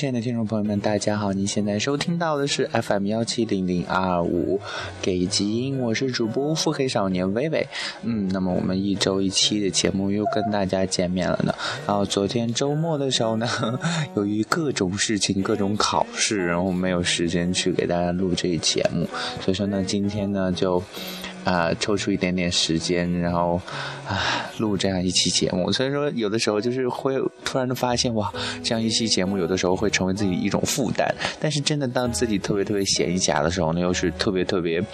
亲爱的听众朋友们，大家好！你现在收听到的是 FM 幺七零零二五给基因，我是主播腹黑少年微微。嗯，那么我们一周一期的节目又跟大家见面了呢。然后昨天周末的时候呢，由于各种事情、各种考试，然后没有时间去给大家录这一节目，所以说呢，今天呢就。啊，抽出一点点时间，然后啊录这样一期节目。所以说，有的时候就是会突然的发现，哇，这样一期节目有的时候会成为自己一种负担。但是真的当自己特别特别闲暇的时候呢，又是特别特别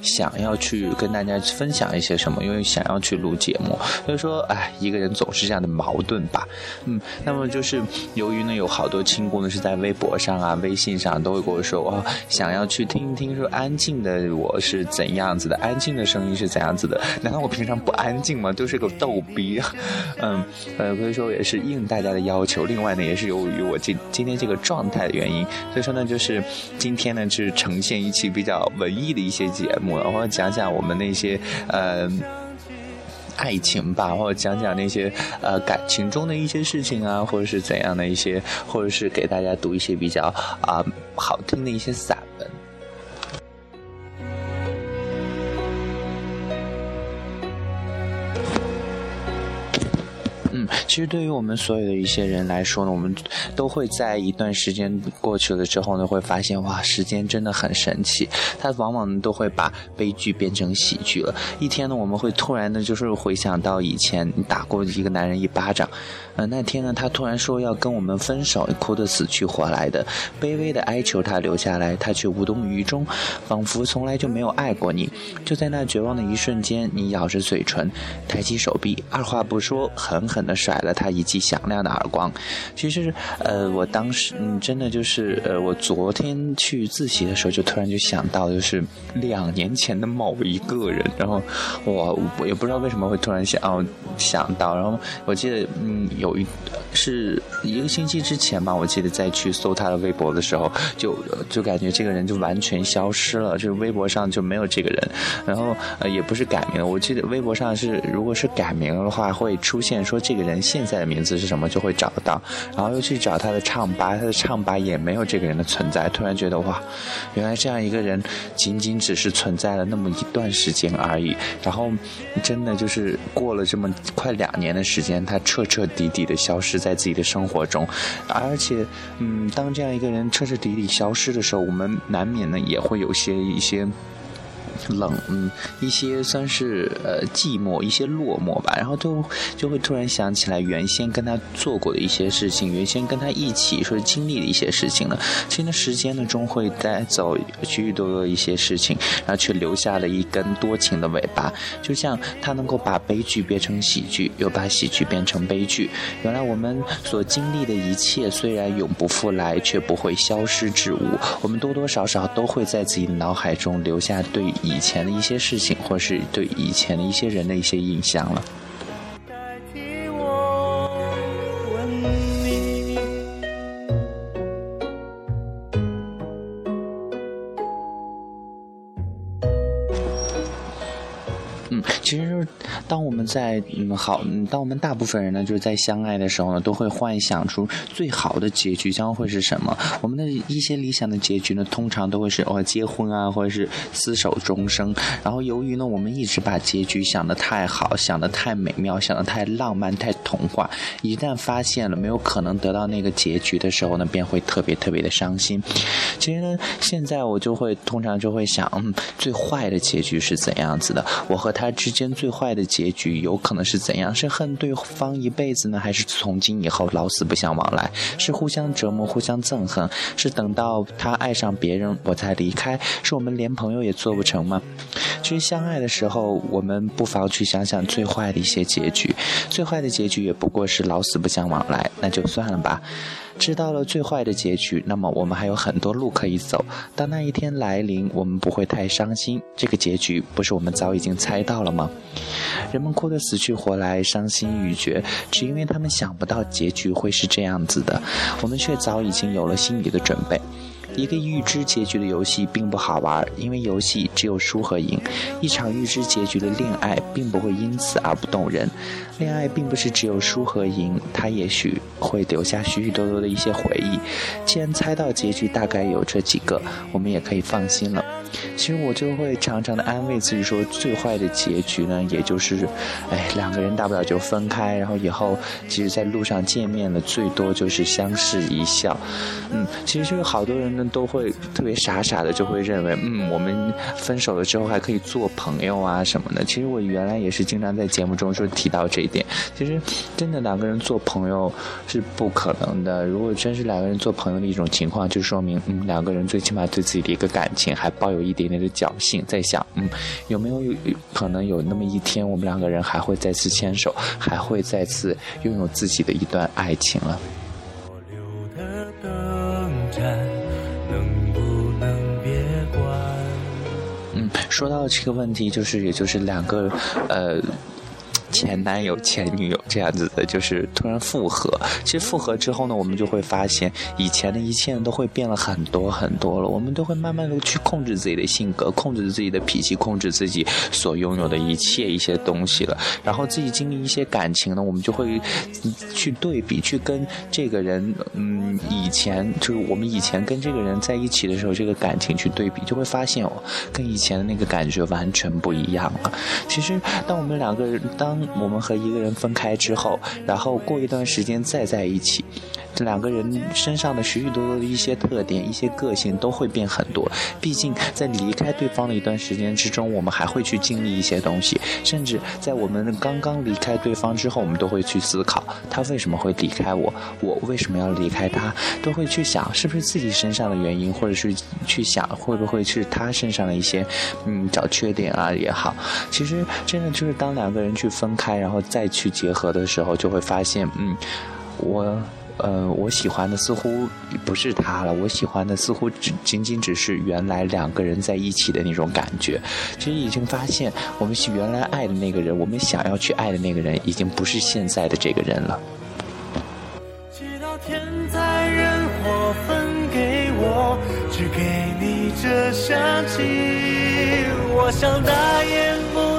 想要去跟大家分享一些什么，因为想要去录节目。所以说，哎，一个人总是这样的矛盾吧。嗯，那么就是由于呢，有好多亲故呢是在微博上啊、微信上都会跟我说，哇，想要去听一听说安静的我是怎样子的，安静。的声音是怎样子的？难道我平常不安静吗？就是个逗逼，嗯，呃，所以说也是应大家的要求。另外呢，也是由于我今今天这个状态的原因，所以说呢，就是今天呢是呈现一期比较文艺的一些节目，然后讲讲我们那些呃爱情吧，或者讲讲那些呃感情中的一些事情啊，或者是怎样的一些，或者是给大家读一些比较啊好听的一些散其实对于我们所有的一些人来说呢，我们都会在一段时间过去了之后呢，会发现哇，时间真的很神奇，它往往都会把悲剧变成喜剧了。一天呢，我们会突然的，就是回想到以前打过一个男人一巴掌，呃，那天呢，他突然说要跟我们分手，哭得死去活来的，卑微的哀求他留下来，他却无动于衷，仿佛从来就没有爱过你。就在那绝望的一瞬间，你咬着嘴唇，抬起手臂，二话不说，狠狠。的甩给了他一记响亮的耳光。其实，呃，我当时，嗯，真的就是，呃，我昨天去自习的时候，就突然就想到，就是两年前的某一个人。然后，我我也不知道为什么会突然想哦想到。然后，我记得，嗯，有一是一个星期之前吧，我记得再去搜他的微博的时候，就就感觉这个人就完全消失了，就是微博上就没有这个人。然后，呃，也不是改名，我记得微博上是，如果是改名的话，会出现说。这个人现在的名字是什么，就会找到，然后又去找他的唱吧，他的唱吧也没有这个人的存在。突然觉得哇，原来这样一个人仅仅只是存在了那么一段时间而已，然后真的就是过了这么快两年的时间，他彻彻底底的消失在自己的生活中，而且，嗯，当这样一个人彻彻底底消失的时候，我们难免呢也会有些一些。冷，嗯，一些算是呃寂寞，一些落寞吧，然后就就会突然想起来原先跟他做过的一些事情，原先跟他一起说经历的一些事情了。其实时间呢，终会带走许许多多一些事情，然后却留下了一根多情的尾巴。就像他能够把悲剧变成喜剧，又把喜剧变成悲剧。原来我们所经历的一切，虽然永不复来，却不会消失至无。我们多多少少都会在自己的脑海中留下对以。前的一些事情，或是对以前的一些人的一些印象了。其实就是，当我们在嗯好，当我们大部分人呢，就是在相爱的时候呢，都会幻想出最好的结局将会是什么。我们的一些理想的结局呢，通常都会是哦结婚啊，或者是厮守终生。然后由于呢，我们一直把结局想得太好，想得太美妙，想得太浪漫、太童话，一旦发现了没有可能得到那个结局的时候呢，便会特别特别的伤心。其实呢，现在我就会通常就会想，嗯，最坏的结局是怎样子的？我和。他之间最坏的结局有可能是怎样？是恨对方一辈子呢，还是从今以后老死不相往来？是互相折磨、互相憎恨？是等到他爱上别人我才离开？是我们连朋友也做不成吗？其实相爱的时候，我们不妨去想想最坏的一些结局。最坏的结局也不过是老死不相往来，那就算了吧。知道了最坏的结局，那么我们还有很多路可以走。当那一天来临，我们不会太伤心。这个结局不是我们早已经猜到了吗？人们哭得死去活来，伤心欲绝，只因为他们想不到结局会是这样子的。我们却早已经有了心理的准备。一个预知结局的游戏并不好玩，因为游戏只有输和赢。一场预知结局的恋爱并不会因此而不动人。恋爱并不是只有输和赢，它也许会留下许许多多的一些回忆。既然猜到结局大概有这几个，我们也可以放心了。其实我就会常常的安慰自己说，最坏的结局呢，也就是，哎，两个人大不了就分开，然后以后其实在路上见面了，最多就是相视一笑。嗯，其实就是好多人呢都会特别傻傻的就会认为，嗯，我们分手了之后还可以做朋友啊什么的。其实我原来也是经常在节目中说提到这一点。其实真的两个人做朋友是不可能的。如果真是两个人做朋友的一种情况，就说明嗯两个人最起码对自己的一个感情还抱有一点点的侥幸，在想嗯有没有可能有那么一天我们两个人还会再次牵手，还会再次拥有自己的一段爱情了。嗯，说到这个问题，就是也就是两个呃。前男友、前女友这样子的，就是突然复合。其实复合之后呢，我们就会发现，以前的一切都会变了很多很多了。我们都会慢慢的去控制自己的性格，控制自己的脾气，控制自己所拥有的一切一些东西了。然后自己经历一些感情呢，我们就会去对比，去跟这个人，嗯，以前就是我们以前跟这个人在一起的时候，这个感情去对比，就会发现哦，跟以前的那个感觉完全不一样了。其实，当我们两个人当我们和一个人分开之后，然后过一段时间再在一起，这两个人身上的许许多多的一些特点、一些个性都会变很多。毕竟在离开对方的一段时间之中，我们还会去经历一些东西，甚至在我们刚刚离开对方之后，我们都会去思考他为什么会离开我，我为什么要离开他，都会去想是不是自己身上的原因，或者是去想会不会是他身上的一些嗯找缺点啊也好。其实真的就是当两个人去分。开，然后再去结合的时候，就会发现，嗯，我，呃，我喜欢的似乎不是他了，我喜欢的似乎只仅仅只是原来两个人在一起的那种感觉。其实已经发现，我们原来爱的那个人，我们想要去爱的那个人，已经不是现在的这个人了。祈祷天灾人祸分给我，只给你这香气，我想大言不。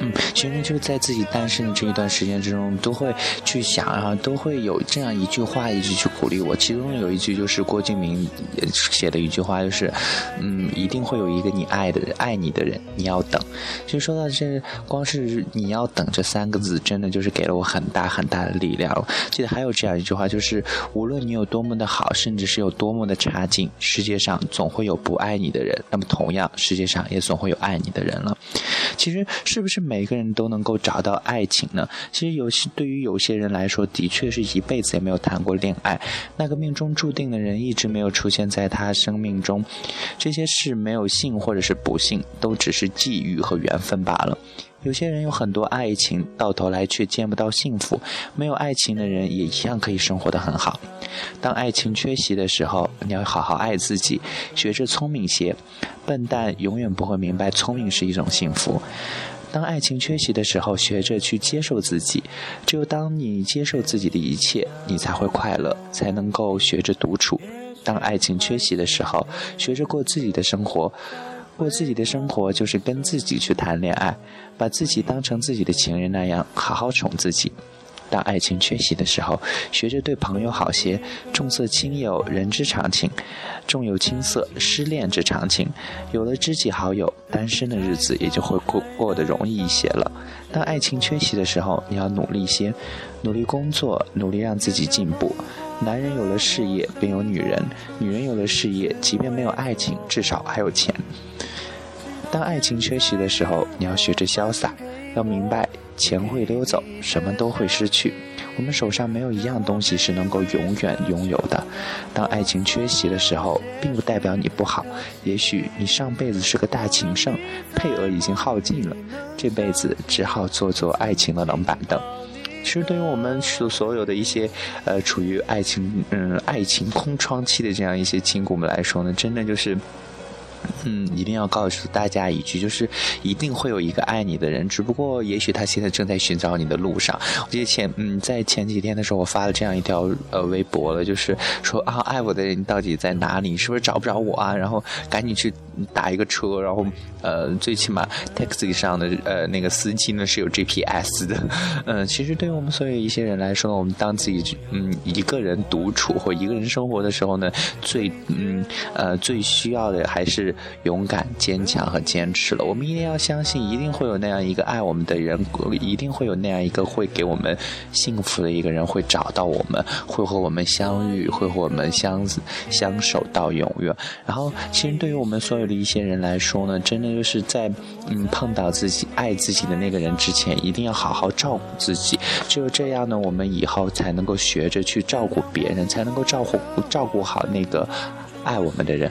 嗯，其实就是在自己单身的这一段时间之中，都会去想，啊都会有这样一句话一直去鼓励我。其中有一句就是郭敬明写的一句话，就是，嗯，一定会有一个你爱的，爱你的人，你要等。其实说到这，光是你要等这三个字，真的就是给了我很大很大的力量。记得还有这样一句话，就是无论你有多么的好，甚至是有多么的差劲，世界上总会有不爱你的人。那么同样，世界上也总会有爱你的人了。其实是不是？每个人都能够找到爱情呢？其实有些对于有些人来说，的确是一辈子也没有谈过恋爱。那个命中注定的人一直没有出现在他生命中，这些事没有幸或者是不幸，都只是际遇和缘分罢了。有些人有很多爱情，到头来却见不到幸福。没有爱情的人也一样可以生活的很好。当爱情缺席的时候，你要好好爱自己，学着聪明些。笨蛋永远不会明白，聪明是一种幸福。当爱情缺席的时候，学着去接受自己。只有当你接受自己的一切，你才会快乐，才能够学着独处。当爱情缺席的时候，学着过自己的生活。过自己的生活就是跟自己去谈恋爱，把自己当成自己的情人那样好好宠自己。当爱情缺席的时候，学着对朋友好些。重色轻友，人之常情；重友轻色，失恋之常情。有了知己好友，单身的日子也就会过过得容易一些了。当爱情缺席的时候，你要努力些，努力工作，努力让自己进步。男人有了事业，便有女人；女人有了事业，即便没有爱情，至少还有钱。当爱情缺席的时候，你要学着潇洒，要明白。钱会溜走，什么都会失去。我们手上没有一样东西是能够永远拥有的。当爱情缺席的时候，并不代表你不好。也许你上辈子是个大情圣，配额已经耗尽了，这辈子只好做做爱情的冷板凳。其实，对于我们所所有的一些呃处于爱情嗯爱情空窗期的这样一些亲骨们来说呢，真的就是。嗯，一定要告诉大家一句，就是一定会有一个爱你的人，只不过也许他现在正在寻找你的路上。我记得前嗯，在前几天的时候，我发了这样一条呃微博了，就是说啊，爱我的人到底在哪里？是不是找不着我啊？然后赶紧去打一个车，然后呃，最起码 taxi 上的呃那个司机呢是有 GPS 的。嗯，其实对于我们所有一些人来说呢，我们当自己嗯一个人独处或一个人生活的时候呢，最嗯呃最需要的还是。勇敢、坚强和坚持了。我们一定要相信，一定会有那样一个爱我们的人，一定会有那样一个会给我们幸福的一个人会找到我们，会和我们相遇，会和我们相相守到永远。然后，其实对于我们所有的一些人来说呢，真的就是在嗯碰到自己爱自己的那个人之前，一定要好好照顾自己。只有这样呢，我们以后才能够学着去照顾别人，才能够照顾照顾好那个爱我们的人。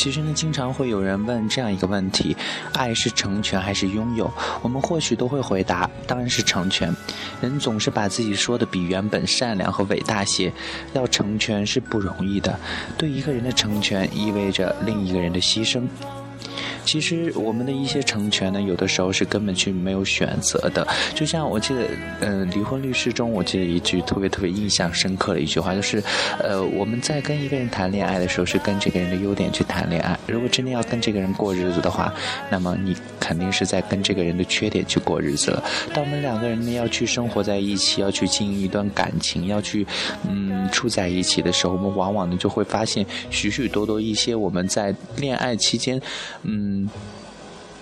其实呢，经常会有人问这样一个问题：爱是成全还是拥有？我们或许都会回答，当然是成全。人总是把自己说的比原本善良和伟大些，要成全是不容易的。对一个人的成全，意味着另一个人的牺牲。其实我们的一些成全呢，有的时候是根本去没有选择的。就像我记得，嗯，离婚律师中，我记得一句特别特别印象深刻的一句话，就是，呃，我们在跟一个人谈恋爱的时候，是跟这个人的优点去谈恋爱。如果真的要跟这个人过日子的话，那么你肯定是在跟这个人的缺点去过日子了。当我们两个人呢要去生活在一起，要去经营一段感情，要去，嗯，处在一起的时候，我们往往呢就会发现许许多多一些我们在恋爱期间，嗯。嗯。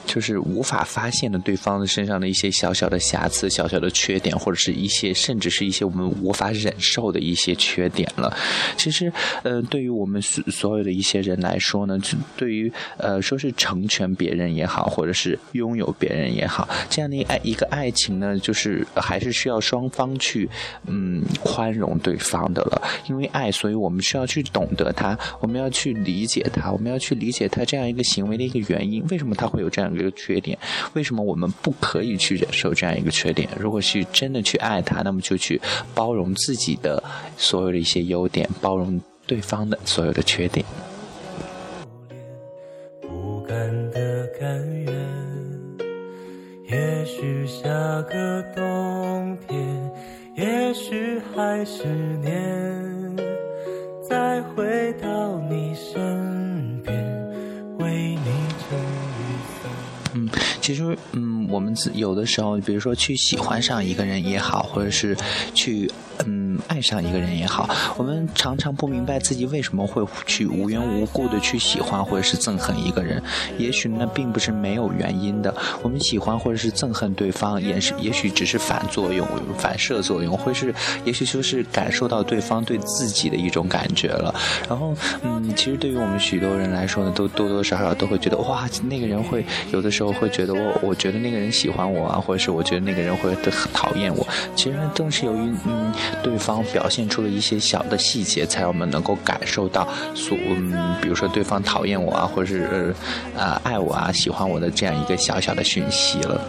就是无法发现的对方的身上的一些小小的瑕疵、小小的缺点，或者是一些甚至是一些我们无法忍受的一些缺点了。其实，呃，对于我们所所有的一些人来说呢，对于呃说是成全别人也好，或者是拥有别人也好，这样的爱一个爱情呢，就是还是需要双方去嗯宽容对方的了。因为爱，所以我们需要去懂得他，我们要去理解他，我们要去理解他这样一个行为的一个原因，为什么他会有这样。缺点，为什么我们不可以去忍受这样一个缺点？如果是真的去爱他，那么就去包容自己的所有的一些优点，包容对方的所有的缺点。不甘的甘愿，也许下个冬天，也许还是年，再回到你身其实，嗯，我们有的时候，比如说去喜欢上一个人也好，或者是去。嗯，爱上一个人也好，我们常常不明白自己为什么会去无缘无故的去喜欢或者是憎恨一个人。也许呢，并不是没有原因的。我们喜欢或者是憎恨对方，也是也许只是反作用、反射作用，或是也许就是感受到对方对自己的一种感觉了。然后，嗯，其实对于我们许多人来说呢，都多多少少都会觉得，哇，那个人会有的时候会觉得我，我觉得那个人喜欢我啊，或者是我觉得那个人会很讨厌我。其实正是由于，嗯。对方方表现出了一些小的细节，才我们能够感受到所嗯，比如说对方讨厌我啊，或者是呃爱我啊，喜欢我的这样一个小小的讯息了。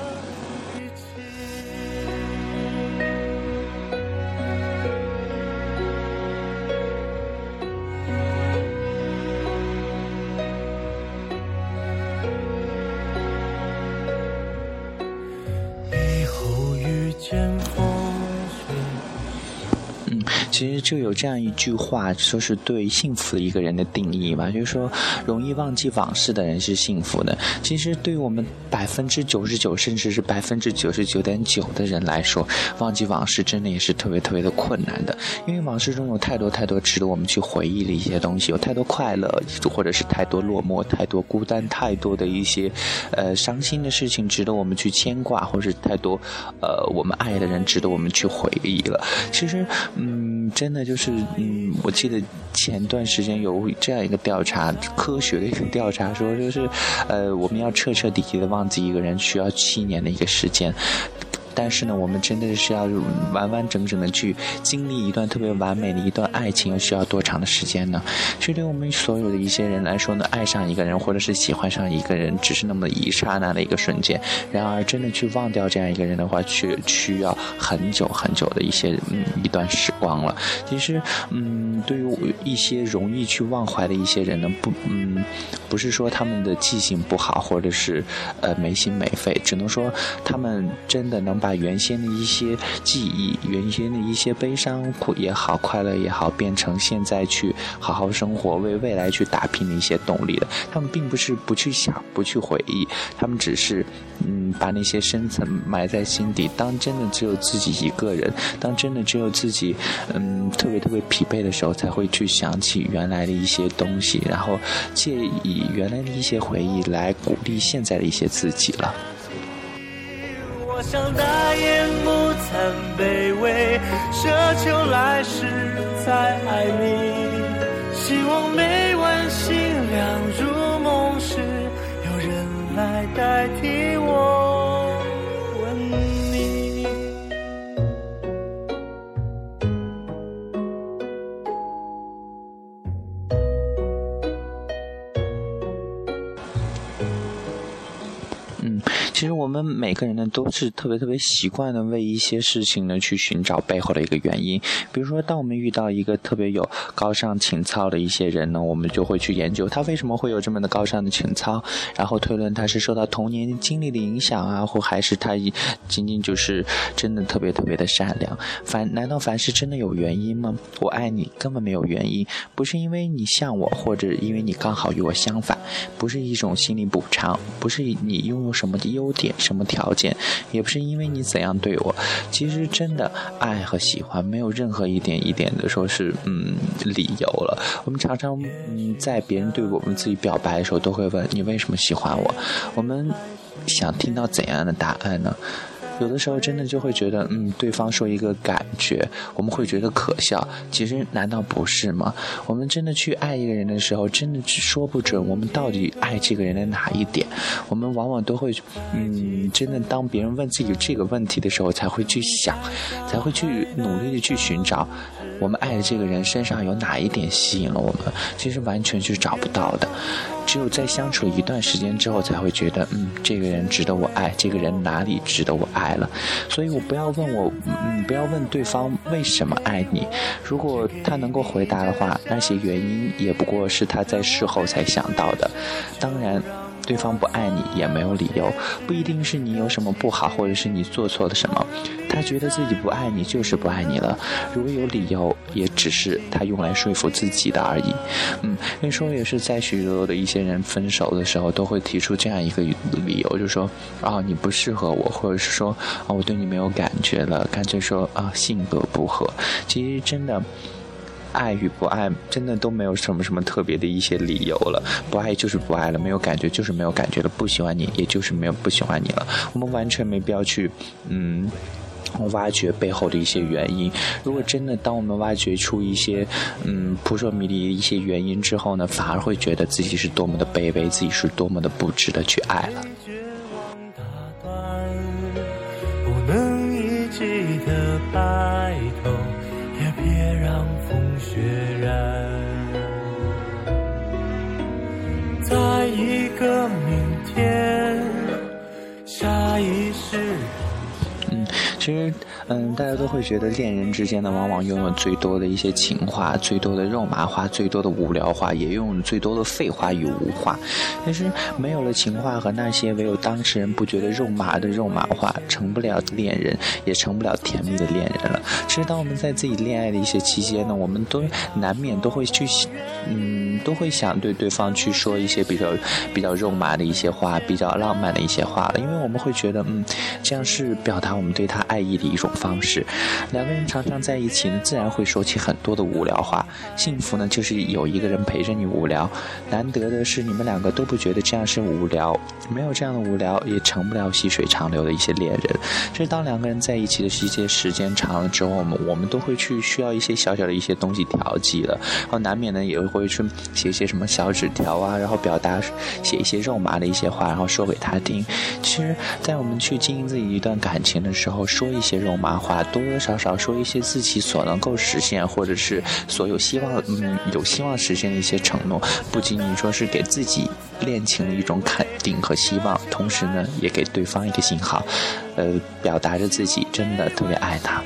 就有这样一句话，说是对幸福的一个人的定义吧，就是说，容易忘记往事的人是幸福的。其实对于我们百分之九十九，甚至是百分之九十九点九的人来说，忘记往事真的也是特别特别的困难的。因为往事中有太多太多值得我们去回忆的一些东西，有太多快乐，或者是太多落寞，太多孤单，太多的一些呃伤心的事情值得我们去牵挂，或者是太多呃我们爱的人值得我们去回忆了。其实，嗯。真的就是，嗯，我记得前段时间有这样一个调查，科学的一个调查说，就是，呃，我们要彻彻底底的忘记一个人，需要七年的一个时间。但是呢，我们真的是要完完整整的去经历一段特别完美的一段爱情，又需要多长的时间呢？其实对我们所有的一些人来说呢，爱上一个人或者是喜欢上一个人，只是那么一刹那的一个瞬间。然而，真的去忘掉这样一个人的话，却需要很久很久的一些嗯一段时光了。其实，嗯，对于一些容易去忘怀的一些人呢，不，嗯，不是说他们的记性不好，或者是呃没心没肺，只能说他们真的能把。原先的一些记忆、原先的一些悲伤苦也好、快乐也好，变成现在去好好生活、为未来去打拼的一些动力了。他们并不是不去想、不去回忆，他们只是嗯，把那些深层埋在心底。当真的只有自己一个人，当真的只有自己嗯特别特别疲惫的时候，才会去想起原来的一些东西，然后借以原来的一些回忆来鼓励现在的一些自己了。我想大言不惭卑微，奢求来世再爱你。希望每晚星亮如梦时，有人来代替其实我们每个人呢，都是特别特别习惯的为一些事情呢去寻找背后的一个原因。比如说，当我们遇到一个特别有高尚情操的一些人呢，我们就会去研究他为什么会有这么的高尚的情操，然后推论他是受到童年经历的影响啊，或还是他仅仅就是真的特别特别的善良。凡难道凡事真的有原因吗？我爱你根本没有原因，不是因为你像我，或者因为你刚好与我相反，不是一种心理补偿，不是你拥有什么的点什么条件，也不是因为你怎样对我。其实真的爱和喜欢，没有任何一点一点的说是嗯理由了。我们常常嗯在别人对我们自己表白的时候，都会问你为什么喜欢我？我们想听到怎样的答案呢？有的时候真的就会觉得，嗯，对方说一个感觉，我们会觉得可笑。其实难道不是吗？我们真的去爱一个人的时候，真的说不准我们到底爱这个人的哪一点。我们往往都会，嗯，真的当别人问自己这个问题的时候，才会去想，才会去努力的去寻找。我们爱的这个人身上有哪一点吸引了我们？其实完全是找不到的，只有在相处一段时间之后，才会觉得，嗯，这个人值得我爱，这个人哪里值得我爱了。所以我不要问我，嗯，不要问对方为什么爱你。如果他能够回答的话，那些原因也不过是他在事后才想到的。当然。对方不爱你也没有理由，不一定是你有什么不好，或者是你做错了什么。他觉得自己不爱你就是不爱你了。如果有理由，也只是他用来说服自己的而已。嗯，那时候也是在许多的一些人分手的时候，都会提出这样一个理由，就说啊你不适合我，或者是说啊我对你没有感觉了，干脆说啊性格不合。其实真的。爱与不爱，真的都没有什么什么特别的一些理由了。不爱就是不爱了，没有感觉就是没有感觉了。不喜欢你，也就是没有不喜欢你了。我们完全没必要去，嗯，挖掘背后的一些原因。如果真的，当我们挖掘出一些，嗯，扑朔迷离的一些原因之后呢，反而会觉得自己是多么的卑微，自己是多么的不值得去爱了。其实。嗯，大家都会觉得恋人之间呢，往往拥有最多的一些情话，最多的肉麻话，最多的无聊话，也拥有最多的废话与无话。但是没有了情话和那些唯有当事人不觉得肉麻的肉麻话，成不了恋人，也成不了甜蜜的恋人了。其实当我们在自己恋爱的一些期间呢，我们都难免都会去，嗯，都会想对对方去说一些比较比较肉麻的一些话，比较浪漫的一些话了，因为我们会觉得，嗯，这样是表达我们对他爱意的一种。方式。两个人常常在一起呢，自然会说起很多的无聊话。幸福呢，就是有一个人陪着你无聊。难得的是，你们两个都不觉得这样是无聊，没有这样的无聊，也成不了细水长流的一些恋人。这当两个人在一起的一些时间长了之后，我们我们都会去需要一些小小的一些东西调剂了，然后难免呢也会去写一些什么小纸条啊，然后表达写一些肉麻的一些话，然后说给他听。其实，在我们去经营自己一段感情的时候，说一些肉麻话，多多少少说一些自己所能够实现，或者是所有希望，嗯，有希望实现的一些承诺，不仅仅说是给自己恋情的一种肯定和希望，同时呢，也给对方一个信号，呃，表达着自己真的特别爱他。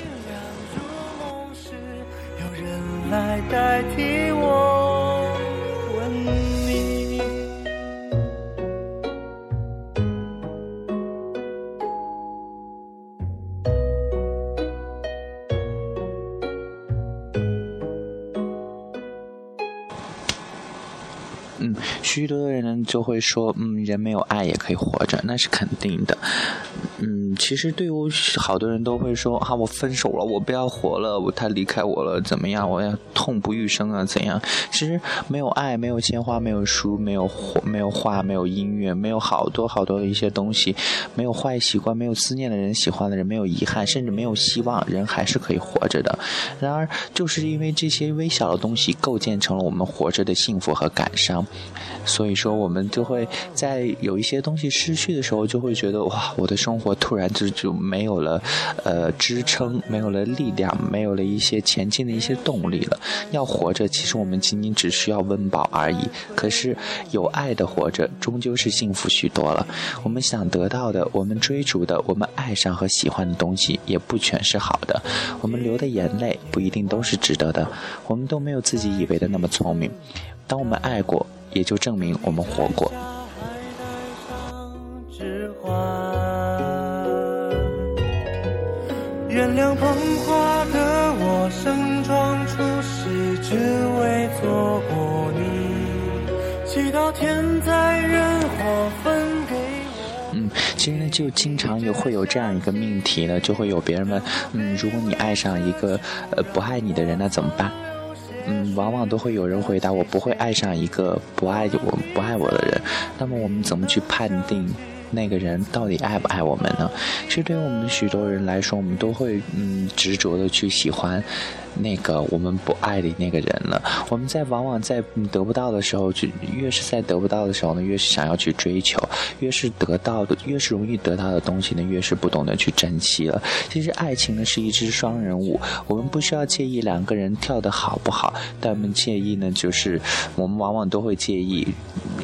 来代替我嗯，许许多的人呢就会说，嗯，人没有爱也可以活着，那是肯定的。嗯，其实对于好多人都会说，啊，我分手了，我不要活了，我他离开我了，怎么样？我要痛不欲生啊，怎样？其实没有爱，没有鲜花，没有书，没有，没有画，没有音乐，没有好多好多的一些东西，没有坏习惯，没有思念的人，喜欢的人，没有遗憾，甚至没有希望，人还是可以活着的。然而，就是因为这些微小的东西构建成了我们活着的幸福和感伤，所以说我们就会在有一些东西失去的时候，就会觉得哇，我的生活突然就就没有了，呃，支撑，没有了力量，没有了一些前进的一些动力了。要活着，其实我们仅仅只需要温饱而已。可是有爱的活着，终究是幸福许多了。我们想得到的，我们追逐的，我们爱上和喜欢的东西，也不全是好的。我们流的眼泪，不一定都是值得的。我们都没有自己以为的那么聪明。当我们爱过，也就证明我们活过。原谅捧花的我，盛装出世，只为错过你。祈祷天灾人祸分给我。嗯，其实呢，就经常有会有这样一个命题呢，就会有别人问，嗯，如果你爱上一个呃不爱你的人，那怎么办？往往都会有人回答，我不会爱上一个不爱我、不爱我的人。那么我们怎么去判定那个人到底爱不爱我们呢？其实对于我们许多人来说，我们都会嗯执着的去喜欢。那个我们不爱的那个人了，我们在往往在得不到的时候，就越是在得不到的时候呢，越是想要去追求，越是得到的，越是容易得到的东西呢，越是不懂得去珍惜了。其实爱情呢是一支双人舞，我们不需要介意两个人跳的好不好，但我们介意呢，就是我们往往都会介意，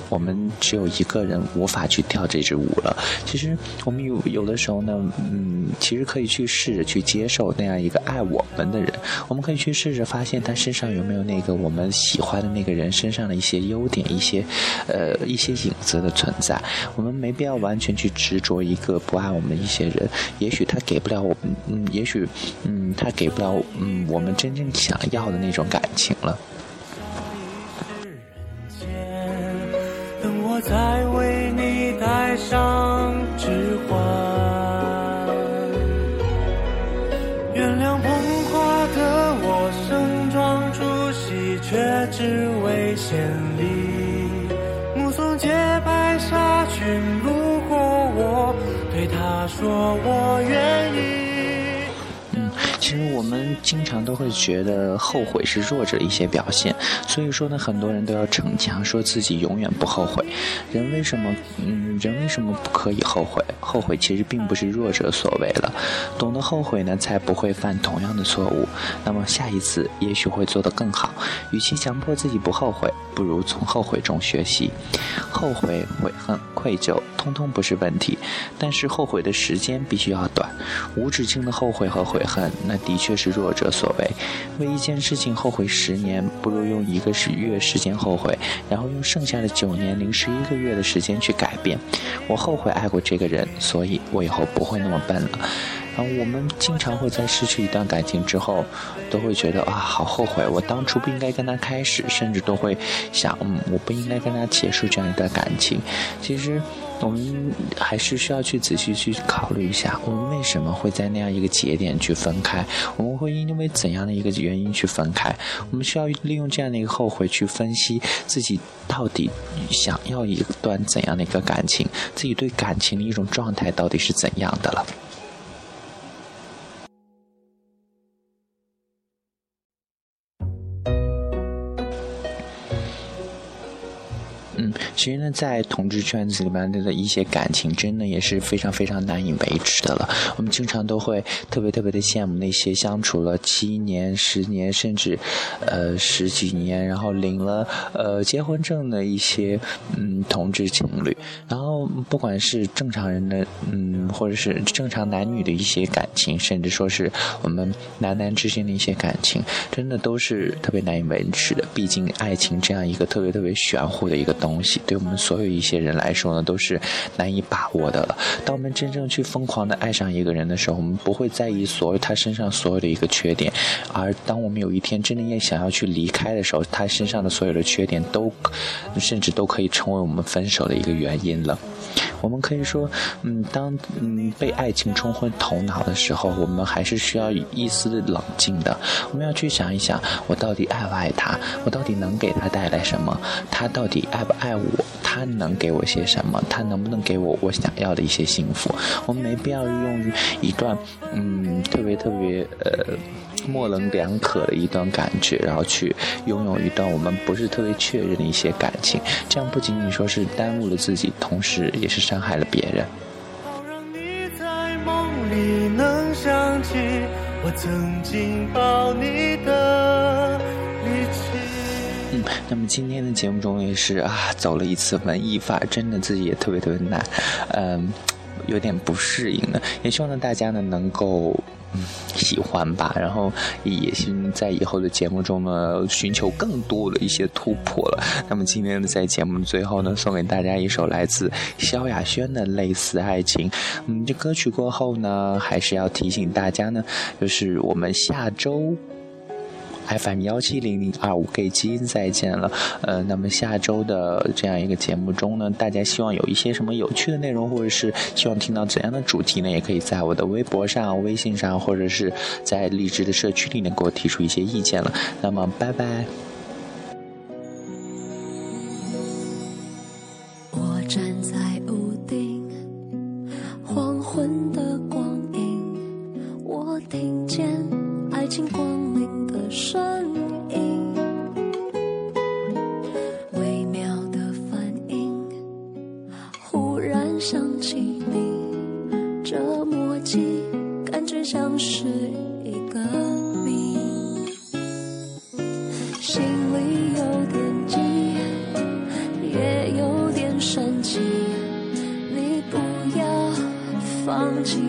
我们只有一个人无法去跳这支舞了。其实我们有有的时候呢，嗯，其实可以去试着去接受那样一个爱我们的人，我们。可以去试着发现他身上有没有那个我们喜欢的那个人身上的一些优点，一些，呃，一些影子的存在。我们没必要完全去执着一个不爱我们的一些人，也许他给不了我们，嗯，也许，嗯，他给不了，嗯，我们真正想要的那种感情了。再为你戴上指环。原谅捧花的我盛装出席却只为献礼。目送洁白纱裙路过我，对他说我愿意。其实我们经常都会觉得后悔是弱者的一些表现，所以说呢，很多人都要逞强，说自己永远不后悔。人为什么，嗯，人为什么不可以后悔？后悔其实并不是弱者所为了，懂得后悔呢，才不会犯同样的错误。那么下一次也许会做得更好。与其强迫自己不后悔，不如从后悔中学习。后悔、悔恨、愧疚，通通不是问题，但是后悔的时间必须要短。无止境的后悔和悔恨，那。的确是弱者所为，为一件事情后悔十年，不如用一个月时间后悔，然后用剩下的九年零十一个月的时间去改变。我后悔爱过这个人，所以我以后不会那么笨了。然后，我们经常会在失去一段感情之后，都会觉得啊，好后悔，我当初不应该跟他开始，甚至都会想，嗯，我不应该跟他结束这样一段感情。其实。我们还是需要去仔细去考虑一下，我们为什么会在那样一个节点去分开？我们会因为怎样的一个原因去分开？我们需要利用这样的一个后悔去分析自己到底想要一段怎样的一个感情，自己对感情的一种状态到底是怎样的了。其实呢，在同志圈子里面的一些感情，真的也是非常非常难以维持的了。我们经常都会特别特别的羡慕那些相处了七年、十年，甚至呃十几年，然后领了呃结婚证的一些嗯同志情侣。然后不管是正常人的嗯，或者是正常男女的一些感情，甚至说是我们男男之间的一些感情，真的都是特别难以维持的。毕竟爱情这样一个特别特别玄乎的一个东西。对我们所有一些人来说呢，都是难以把握的了。当我们真正去疯狂的爱上一个人的时候，我们不会在意所有他身上所有的一个缺点；而当我们有一天真的也想要去离开的时候，他身上的所有的缺点都，甚至都可以成为我们分手的一个原因了。我们可以说，嗯，当嗯被爱情冲昏头脑的时候，我们还是需要一丝冷静的。我们要去想一想，我到底爱不爱他？我到底能给他带来什么？他到底爱不爱我？他能给我些什么？他能不能给我我想要的一些幸福？我们没必要用一段嗯特别特别呃。模棱两可的一段感觉，然后去拥有一段我们不是特别确认的一些感情，这样不仅仅说是耽误了自己，同时也是伤害了别人。好让你在梦里能想起我曾经抱你的嗯，那么今天的节目中也是啊，走了一次文艺范，真的自己也特别特别难，嗯，有点不适应的，也希望呢大家呢能够。嗯，喜欢吧，然后也希在以后的节目中呢，寻求更多的一些突破了。那么今天呢，在节目最后呢，送给大家一首来自萧亚轩的《类似爱情》。嗯，这歌曲过后呢，还是要提醒大家呢，就是我们下周。FM 幺七零零二五 K 基因再见了，呃，那么下周的这样一个节目中呢，大家希望有一些什么有趣的内容，或者是希望听到怎样的主题呢？也可以在我的微博上、微信上，或者是在荔枝的社区里面给我提出一些意见了。那么，拜拜。想起你，这默契感觉像是一个谜，心里有点急，也有点生气，你不要放弃，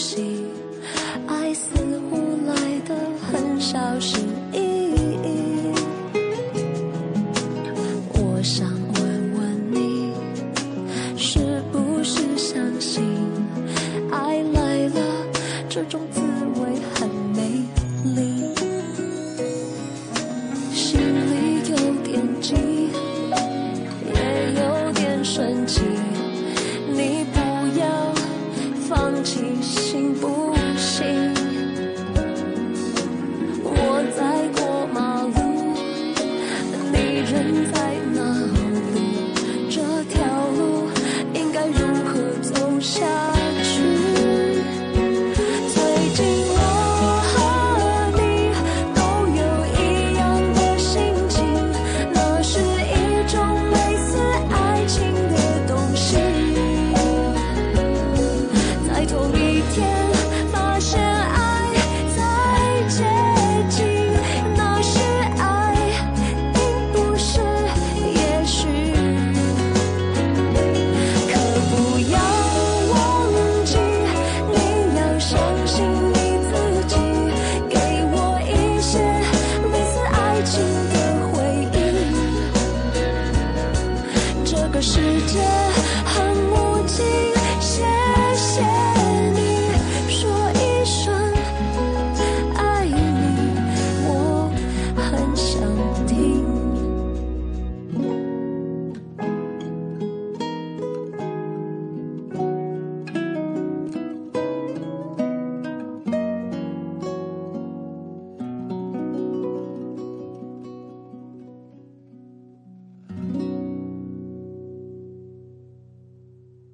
熟悉，爱似